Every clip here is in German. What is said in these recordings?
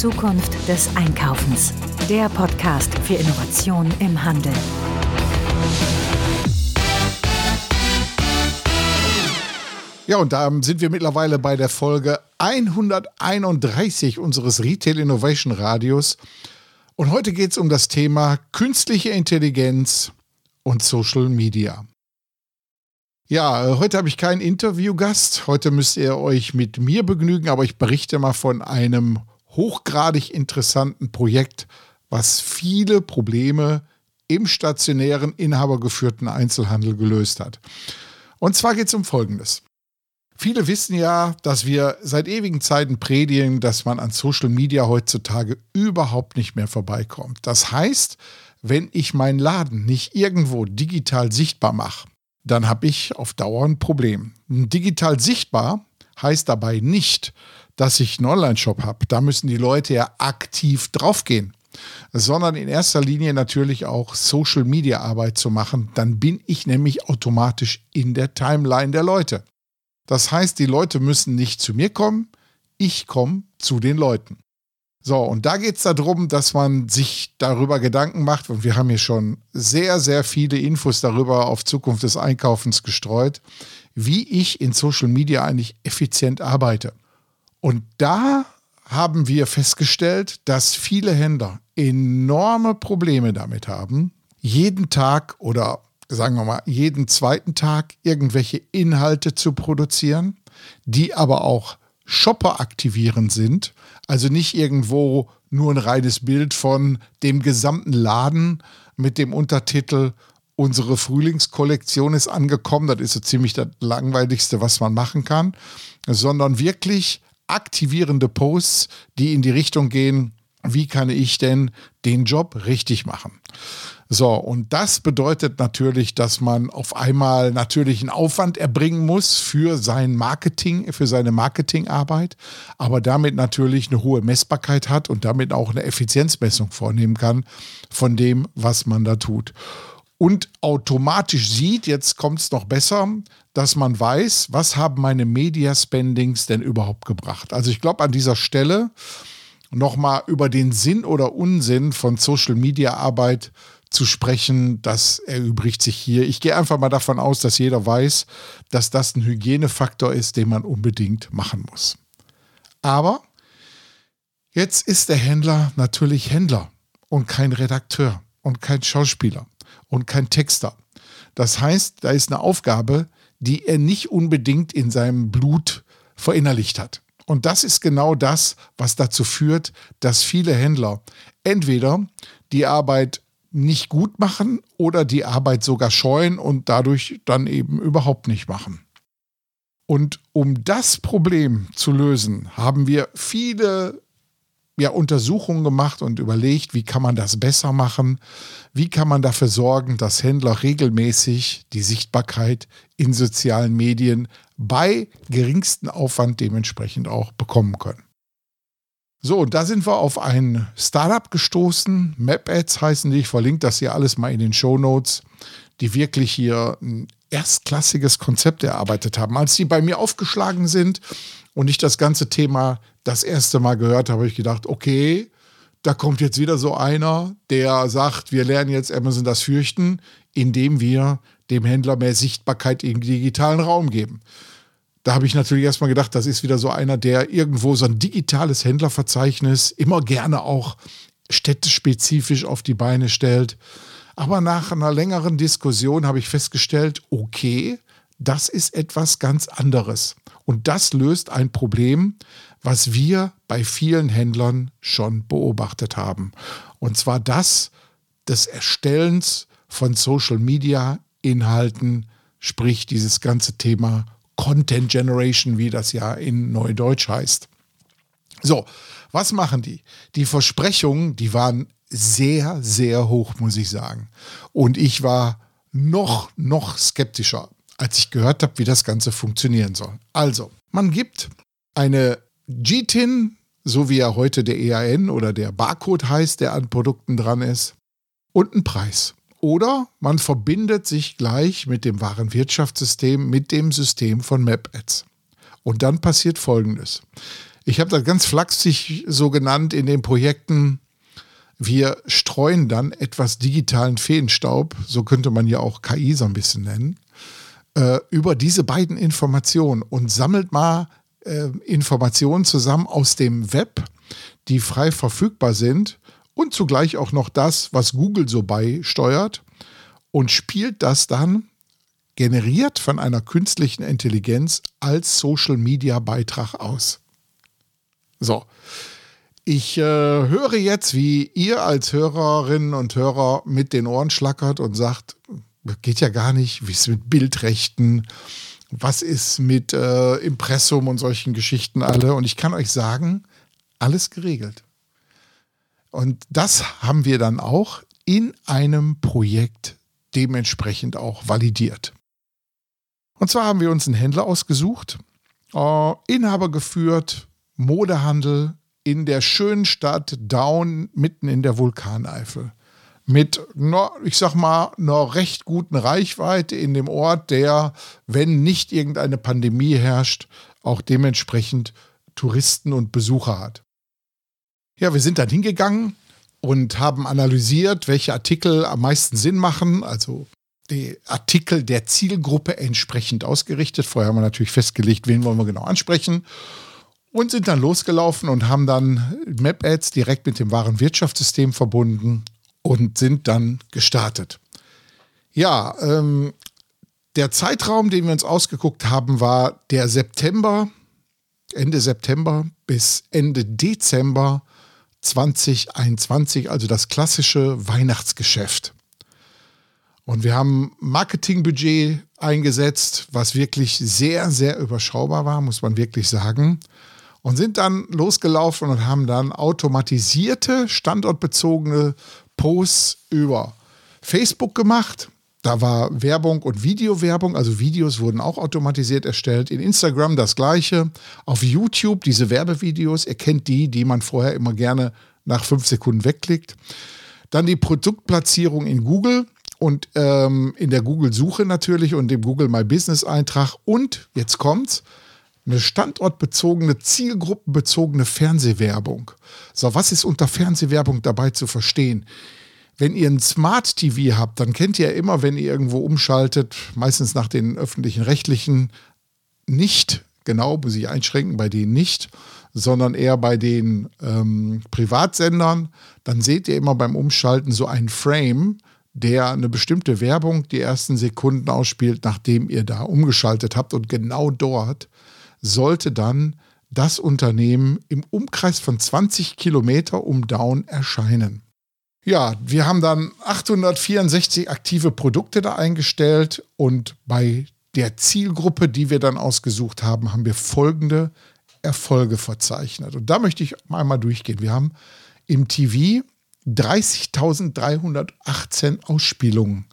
Zukunft des Einkaufens. Der Podcast für Innovation im Handel. Ja, und da sind wir mittlerweile bei der Folge 131 unseres Retail Innovation Radios. Und heute geht es um das Thema künstliche Intelligenz und Social Media. Ja, heute habe ich keinen Interviewgast. Heute müsst ihr euch mit mir begnügen, aber ich berichte mal von einem hochgradig interessanten Projekt, was viele Probleme im stationären, inhabergeführten Einzelhandel gelöst hat. Und zwar geht es um Folgendes. Viele wissen ja, dass wir seit ewigen Zeiten predigen, dass man an Social Media heutzutage überhaupt nicht mehr vorbeikommt. Das heißt, wenn ich meinen Laden nicht irgendwo digital sichtbar mache, dann habe ich auf Dauer ein Problem. Digital sichtbar heißt dabei nicht, dass ich einen Online-Shop habe. Da müssen die Leute ja aktiv draufgehen, sondern in erster Linie natürlich auch Social-Media-Arbeit zu machen. Dann bin ich nämlich automatisch in der Timeline der Leute. Das heißt, die Leute müssen nicht zu mir kommen, ich komme zu den Leuten. So, und da geht es darum, dass man sich darüber Gedanken macht, und wir haben hier schon sehr, sehr viele Infos darüber auf Zukunft des Einkaufens gestreut, wie ich in Social Media eigentlich effizient arbeite. Und da haben wir festgestellt, dass viele Händler enorme Probleme damit haben, jeden Tag oder sagen wir mal jeden zweiten Tag irgendwelche Inhalte zu produzieren, die aber auch Shopper aktivierend sind, also nicht irgendwo nur ein reines Bild von dem gesamten Laden mit dem Untertitel Unsere Frühlingskollektion ist angekommen, das ist so ziemlich das langweiligste, was man machen kann, sondern wirklich aktivierende Posts, die in die Richtung gehen, wie kann ich denn den Job richtig machen? So, und das bedeutet natürlich, dass man auf einmal natürlich einen Aufwand erbringen muss für sein Marketing, für seine Marketingarbeit, aber damit natürlich eine hohe Messbarkeit hat und damit auch eine Effizienzmessung vornehmen kann von dem, was man da tut. Und automatisch sieht, jetzt kommt es noch besser, dass man weiß, was haben meine Media Spendings denn überhaupt gebracht. Also ich glaube an dieser Stelle nochmal über den Sinn oder Unsinn von Social Media Arbeit zu sprechen, das erübrigt sich hier. Ich gehe einfach mal davon aus, dass jeder weiß, dass das ein Hygienefaktor ist, den man unbedingt machen muss. Aber jetzt ist der Händler natürlich Händler und kein Redakteur und kein Schauspieler und kein Texter. Das heißt, da ist eine Aufgabe, die er nicht unbedingt in seinem Blut verinnerlicht hat. Und das ist genau das, was dazu führt, dass viele Händler entweder die Arbeit nicht gut machen oder die Arbeit sogar scheuen und dadurch dann eben überhaupt nicht machen. Und um das Problem zu lösen, haben wir viele ja, Untersuchungen gemacht und überlegt, wie kann man das besser machen, wie kann man dafür sorgen, dass Händler regelmäßig die Sichtbarkeit in sozialen Medien bei geringstem Aufwand dementsprechend auch bekommen können. So, und da sind wir auf ein Startup gestoßen. MapAds heißen die. Ich verlinke das hier alles mal in den Show Notes, die wirklich hier ein erstklassiges Konzept erarbeitet haben. Als die bei mir aufgeschlagen sind und ich das ganze Thema das erste Mal gehört habe, habe ich gedacht, okay, da kommt jetzt wieder so einer, der sagt, wir lernen jetzt Amazon das fürchten, indem wir dem Händler mehr Sichtbarkeit im digitalen Raum geben. Da habe ich natürlich erstmal gedacht, das ist wieder so einer, der irgendwo so ein digitales Händlerverzeichnis immer gerne auch städtespezifisch auf die Beine stellt. Aber nach einer längeren Diskussion habe ich festgestellt, okay, das ist etwas ganz anderes. Und das löst ein Problem, was wir bei vielen Händlern schon beobachtet haben. Und zwar das des Erstellens von Social-Media-Inhalten, sprich dieses ganze Thema Content Generation, wie das ja in Neudeutsch heißt. So, was machen die? Die Versprechungen, die waren sehr, sehr hoch, muss ich sagen. Und ich war noch, noch skeptischer, als ich gehört habe, wie das Ganze funktionieren soll. Also, man gibt eine GTIN, so wie ja heute der EAN oder der Barcode heißt, der an Produkten dran ist, und einen Preis. Oder man verbindet sich gleich mit dem wahren Wirtschaftssystem, mit dem System von MapAds. Und dann passiert Folgendes. Ich habe das ganz flachsig so genannt in den Projekten. Wir streuen dann etwas digitalen Feenstaub, so könnte man ja auch KI so ein bisschen nennen, äh, über diese beiden Informationen und sammelt mal äh, Informationen zusammen aus dem Web, die frei verfügbar sind und zugleich auch noch das, was Google so beisteuert und spielt das dann generiert von einer künstlichen Intelligenz als Social-Media-Beitrag aus. So, ich äh, höre jetzt, wie ihr als Hörerinnen und Hörer mit den Ohren schlackert und sagt, geht ja gar nicht, wie ist es mit Bildrechten, was ist mit äh, Impressum und solchen Geschichten alle. Und ich kann euch sagen, alles geregelt. Und das haben wir dann auch in einem Projekt dementsprechend auch validiert. Und zwar haben wir uns einen Händler ausgesucht, äh, Inhaber geführt, Modehandel in der schönen Stadt Down mitten in der Vulkaneifel. Mit, ich sag mal, einer recht guten Reichweite in dem Ort, der, wenn nicht irgendeine Pandemie herrscht, auch dementsprechend Touristen und Besucher hat. Ja, wir sind dann hingegangen und haben analysiert, welche Artikel am meisten Sinn machen, also die Artikel der Zielgruppe entsprechend ausgerichtet. Vorher haben wir natürlich festgelegt, wen wollen wir genau ansprechen und sind dann losgelaufen und haben dann Map-Ads direkt mit dem wahren Wirtschaftssystem verbunden und sind dann gestartet. Ja, ähm, der Zeitraum, den wir uns ausgeguckt haben, war der September, Ende September bis Ende Dezember 2021, also das klassische Weihnachtsgeschäft. Und wir haben Marketingbudget eingesetzt, was wirklich sehr, sehr überschaubar war, muss man wirklich sagen. Und sind dann losgelaufen und haben dann automatisierte, standortbezogene Posts über Facebook gemacht. Da war Werbung und Videowerbung, also Videos wurden auch automatisiert erstellt. In Instagram das gleiche. Auf YouTube diese Werbevideos, ihr kennt die, die man vorher immer gerne nach fünf Sekunden wegklickt. Dann die Produktplatzierung in Google und ähm, in der Google-Suche natürlich und dem Google My Business-Eintrag. Und jetzt kommt's. Eine standortbezogene, zielgruppenbezogene Fernsehwerbung. So, was ist unter Fernsehwerbung dabei zu verstehen? Wenn ihr ein Smart TV habt, dann kennt ihr immer, wenn ihr irgendwo umschaltet, meistens nach den öffentlichen rechtlichen, nicht, genau, muss ich einschränken, bei denen nicht, sondern eher bei den ähm, Privatsendern, dann seht ihr immer beim Umschalten so einen Frame, der eine bestimmte Werbung die ersten Sekunden ausspielt, nachdem ihr da umgeschaltet habt. Und genau dort sollte dann das Unternehmen im Umkreis von 20 Kilometer um Down erscheinen. Ja, wir haben dann 864 aktive Produkte da eingestellt und bei der Zielgruppe, die wir dann ausgesucht haben, haben wir folgende Erfolge verzeichnet. Und da möchte ich einmal durchgehen. Wir haben im TV 30.318 Ausspielungen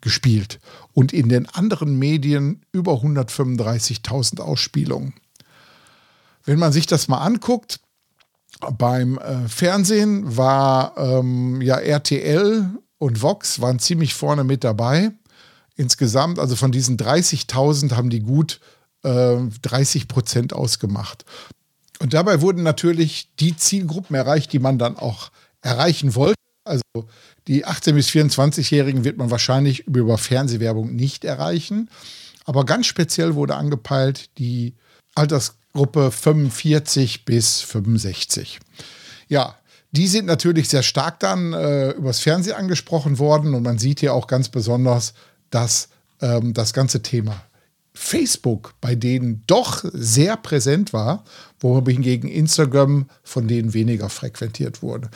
gespielt und in den anderen Medien über 135.000 Ausspielungen. Wenn man sich das mal anguckt, beim äh, Fernsehen war ähm, ja RTL und Vox waren ziemlich vorne mit dabei. Insgesamt, also von diesen 30.000 haben die gut äh, 30 Prozent ausgemacht. Und dabei wurden natürlich die Zielgruppen erreicht, die man dann auch erreichen wollte. Also die 18- bis 24-Jährigen wird man wahrscheinlich über Fernsehwerbung nicht erreichen. Aber ganz speziell wurde angepeilt die Altersgruppe 45 bis 65. Ja, die sind natürlich sehr stark dann äh, übers Fernsehen angesprochen worden und man sieht hier auch ganz besonders, dass ähm, das ganze Thema Facebook bei denen doch sehr präsent war, wohingegen Instagram von denen weniger frequentiert wurde.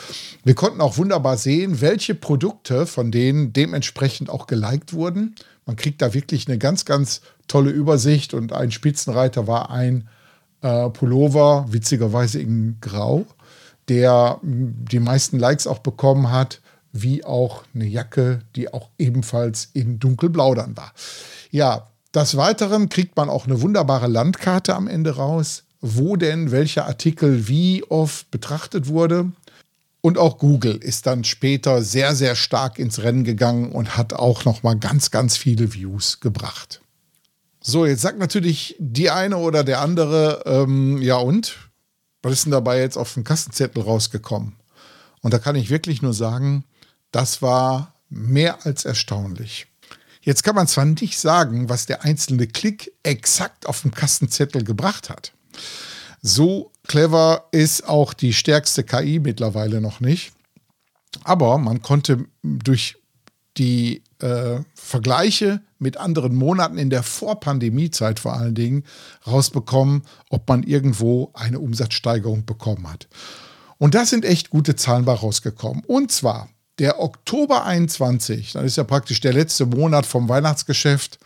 Wir konnten auch wunderbar sehen, welche Produkte von denen dementsprechend auch geliked wurden. Man kriegt da wirklich eine ganz, ganz tolle Übersicht und ein Spitzenreiter war ein äh, Pullover, witzigerweise in Grau, der die meisten Likes auch bekommen hat, wie auch eine Jacke, die auch ebenfalls in dunkelblau dann war. Ja, des Weiteren kriegt man auch eine wunderbare Landkarte am Ende raus, wo denn welcher Artikel wie oft betrachtet wurde. Und auch Google ist dann später sehr, sehr stark ins Rennen gegangen und hat auch noch mal ganz, ganz viele Views gebracht. So, jetzt sagt natürlich die eine oder der andere, ähm, ja und? Was ist denn dabei jetzt auf dem Kassenzettel rausgekommen? Und da kann ich wirklich nur sagen, das war mehr als erstaunlich. Jetzt kann man zwar nicht sagen, was der einzelne Klick exakt auf dem Kassenzettel gebracht hat. So clever ist auch die stärkste KI mittlerweile noch nicht. Aber man konnte durch die äh, Vergleiche mit anderen Monaten in der Vorpandemiezeit vor allen Dingen rausbekommen, ob man irgendwo eine Umsatzsteigerung bekommen hat. Und da sind echt gute Zahlen bei rausgekommen. Und zwar der Oktober 21, das ist ja praktisch der letzte Monat vom Weihnachtsgeschäft,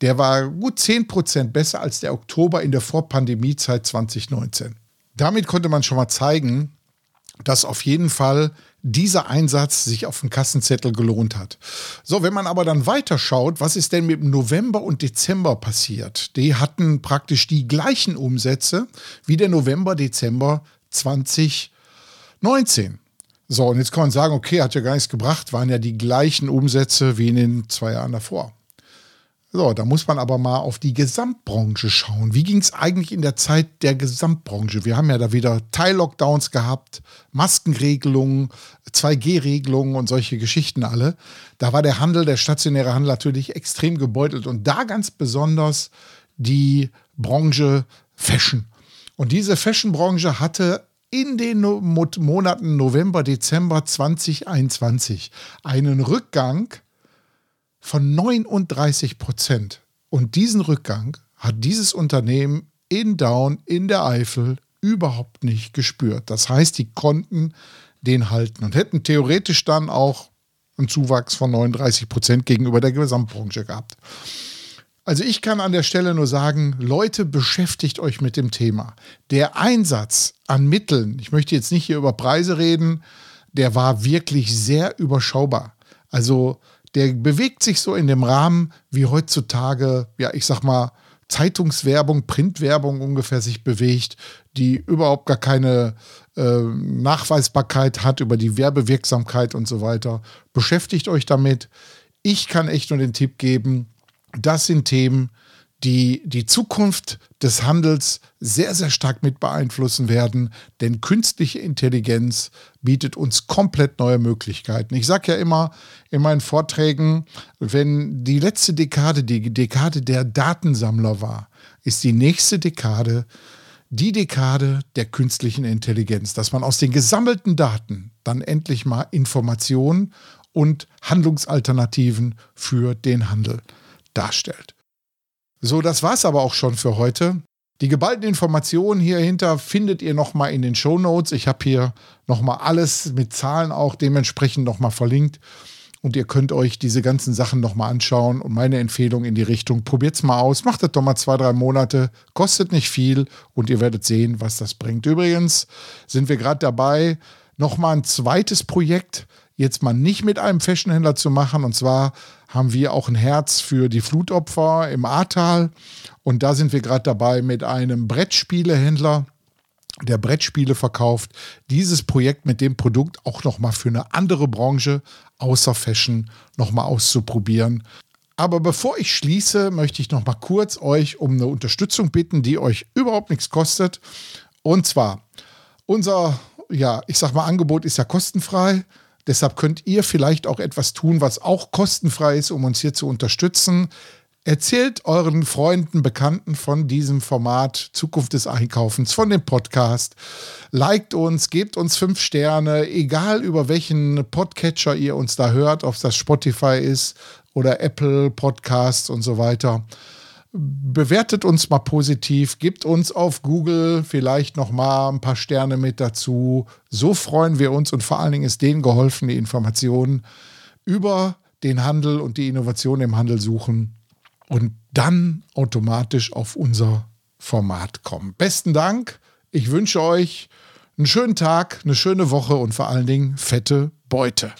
der war gut 10% besser als der Oktober in der Vorpandemiezeit 2019. Damit konnte man schon mal zeigen, dass auf jeden Fall dieser Einsatz sich auf dem Kassenzettel gelohnt hat. So, wenn man aber dann weiterschaut, was ist denn mit November und Dezember passiert? Die hatten praktisch die gleichen Umsätze wie der November, Dezember 2019. So, und jetzt kann man sagen, okay, hat ja gar nichts gebracht, waren ja die gleichen Umsätze wie in den zwei Jahren davor. So, da muss man aber mal auf die Gesamtbranche schauen. Wie ging es eigentlich in der Zeit der Gesamtbranche? Wir haben ja da wieder Teil-Lockdowns gehabt, Maskenregelungen, 2G-Regelungen und solche Geschichten alle. Da war der Handel, der stationäre Handel natürlich extrem gebeutelt und da ganz besonders die Branche Fashion. Und diese Fashion-Branche hatte in den Monaten November, Dezember 2021 einen Rückgang von 39 Prozent. Und diesen Rückgang hat dieses Unternehmen in Down in der Eifel überhaupt nicht gespürt. Das heißt, die konnten den halten und hätten theoretisch dann auch einen Zuwachs von 39 Prozent gegenüber der Gesamtbranche gehabt. Also ich kann an der Stelle nur sagen, Leute, beschäftigt euch mit dem Thema. Der Einsatz an Mitteln, ich möchte jetzt nicht hier über Preise reden, der war wirklich sehr überschaubar. Also der bewegt sich so in dem Rahmen, wie heutzutage, ja, ich sag mal, Zeitungswerbung, Printwerbung ungefähr sich bewegt, die überhaupt gar keine äh, Nachweisbarkeit hat über die Werbewirksamkeit und so weiter. Beschäftigt euch damit. Ich kann echt nur den Tipp geben, das sind Themen, die die Zukunft des Handels sehr, sehr stark mit beeinflussen werden, denn künstliche Intelligenz bietet uns komplett neue Möglichkeiten. Ich sage ja immer in meinen Vorträgen, wenn die letzte Dekade die Dekade der Datensammler war, ist die nächste Dekade die Dekade der künstlichen Intelligenz, dass man aus den gesammelten Daten dann endlich mal Informationen und Handlungsalternativen für den Handel darstellt. So, das war's aber auch schon für heute. Die geballten Informationen hierhinter findet ihr nochmal in den Show Notes. Ich habe hier nochmal alles mit Zahlen auch dementsprechend nochmal verlinkt. Und ihr könnt euch diese ganzen Sachen nochmal anschauen. Und meine Empfehlung in die Richtung, probiert's mal aus. Macht das doch mal zwei, drei Monate. Kostet nicht viel und ihr werdet sehen, was das bringt. Übrigens sind wir gerade dabei, nochmal ein zweites Projekt jetzt mal nicht mit einem Fashionhändler zu machen. Und zwar haben wir auch ein Herz für die Flutopfer im Ahrtal. Und da sind wir gerade dabei mit einem Brettspielehändler, der Brettspiele verkauft, dieses Projekt mit dem Produkt auch nochmal für eine andere Branche außer Fashion nochmal auszuprobieren. Aber bevor ich schließe, möchte ich noch mal kurz euch um eine Unterstützung bitten, die euch überhaupt nichts kostet. Und zwar, unser, ja, ich sag mal, Angebot ist ja kostenfrei. Deshalb könnt ihr vielleicht auch etwas tun, was auch kostenfrei ist, um uns hier zu unterstützen. Erzählt euren Freunden, Bekannten von diesem Format Zukunft des Einkaufens, von dem Podcast. Liked uns, gebt uns fünf Sterne, egal über welchen Podcatcher ihr uns da hört, ob das Spotify ist oder Apple Podcasts und so weiter bewertet uns mal positiv, gebt uns auf Google vielleicht noch mal ein paar Sterne mit dazu. So freuen wir uns und vor allen Dingen ist denen geholfen, die Informationen über den Handel und die Innovation im Handel suchen und dann automatisch auf unser Format kommen. Besten Dank. Ich wünsche euch einen schönen Tag, eine schöne Woche und vor allen Dingen fette Beute.